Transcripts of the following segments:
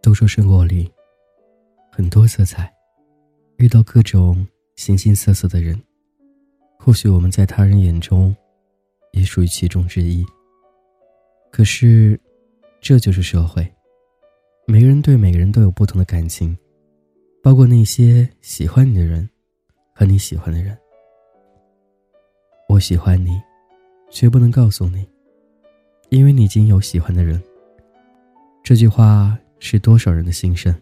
都说生活里很多色彩，遇到各种形形色色的人，或许我们在他人眼中也属于其中之一。可是，这就是社会，每个人对每个人都有不同的感情，包括那些喜欢你的人和你喜欢的人。我喜欢你，却不能告诉你，因为你已经有喜欢的人。这句话。是多少人的心声？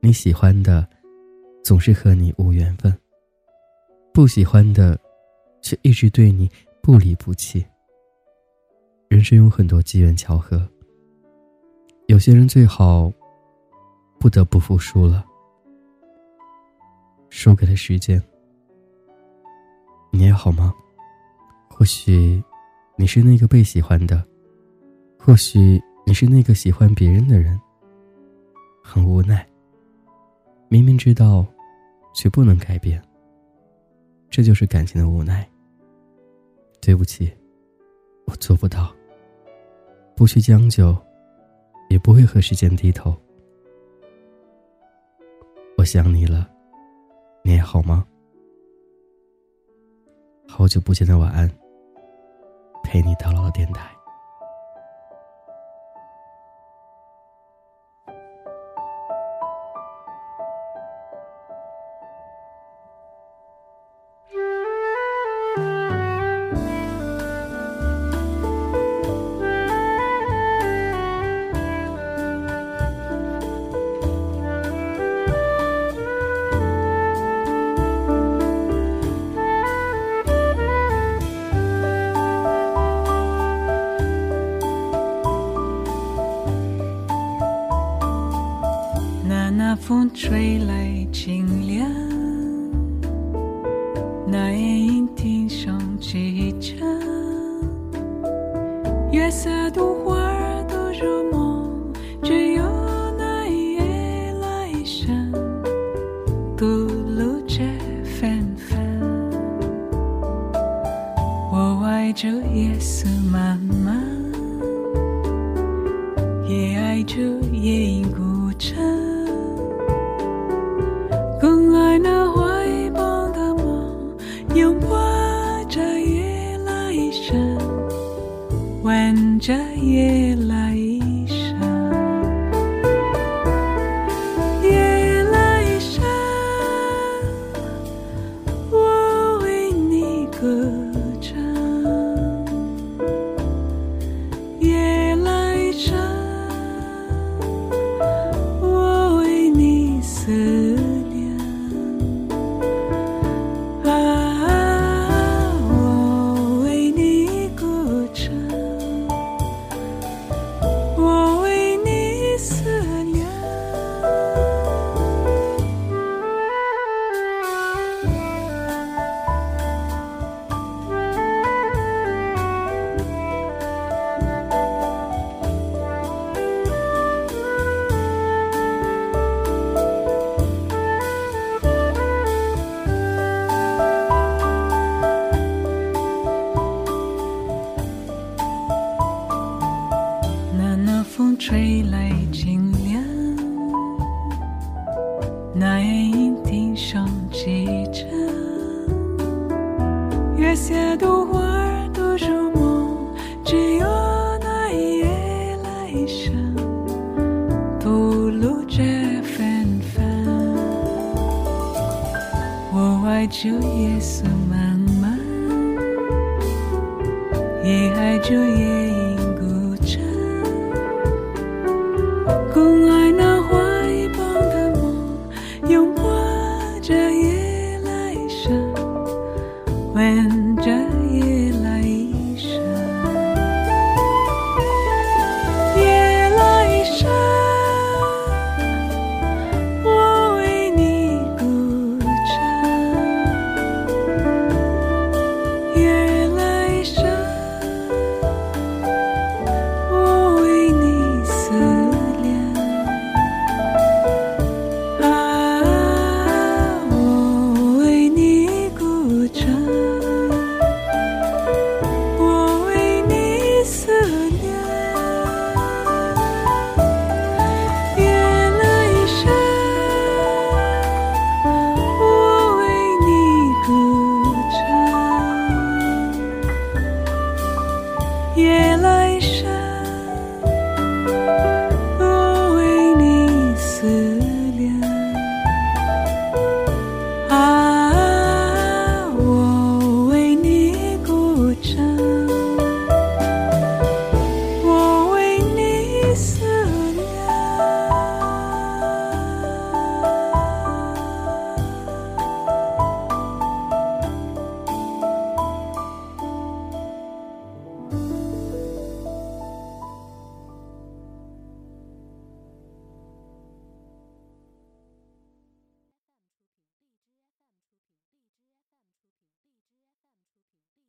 你喜欢的，总是和你无缘分；不喜欢的，却一直对你不离不弃。人生有很多机缘巧合，有些人最好不得不服输了，输给了时间。好吗？或许你是那个被喜欢的，或许。你是那个喜欢别人的人，很无奈。明明知道，却不能改变。这就是感情的无奈。对不起，我做不到。不去将就，也不会和时间低头。我想你了，你还好吗？好久不见的晚安，陪你到老的电台。风吹来清凉，那夜莺啼声齐唱，月色独花都入梦，只有那夜来生，独露着芬芳。我爱着夜色茫茫，也爱着夜莺孤唱。这夜来。月下独花独入梦，只有那一夜来生，吐露着芬芳。我爱着夜色茫茫，也爱着夜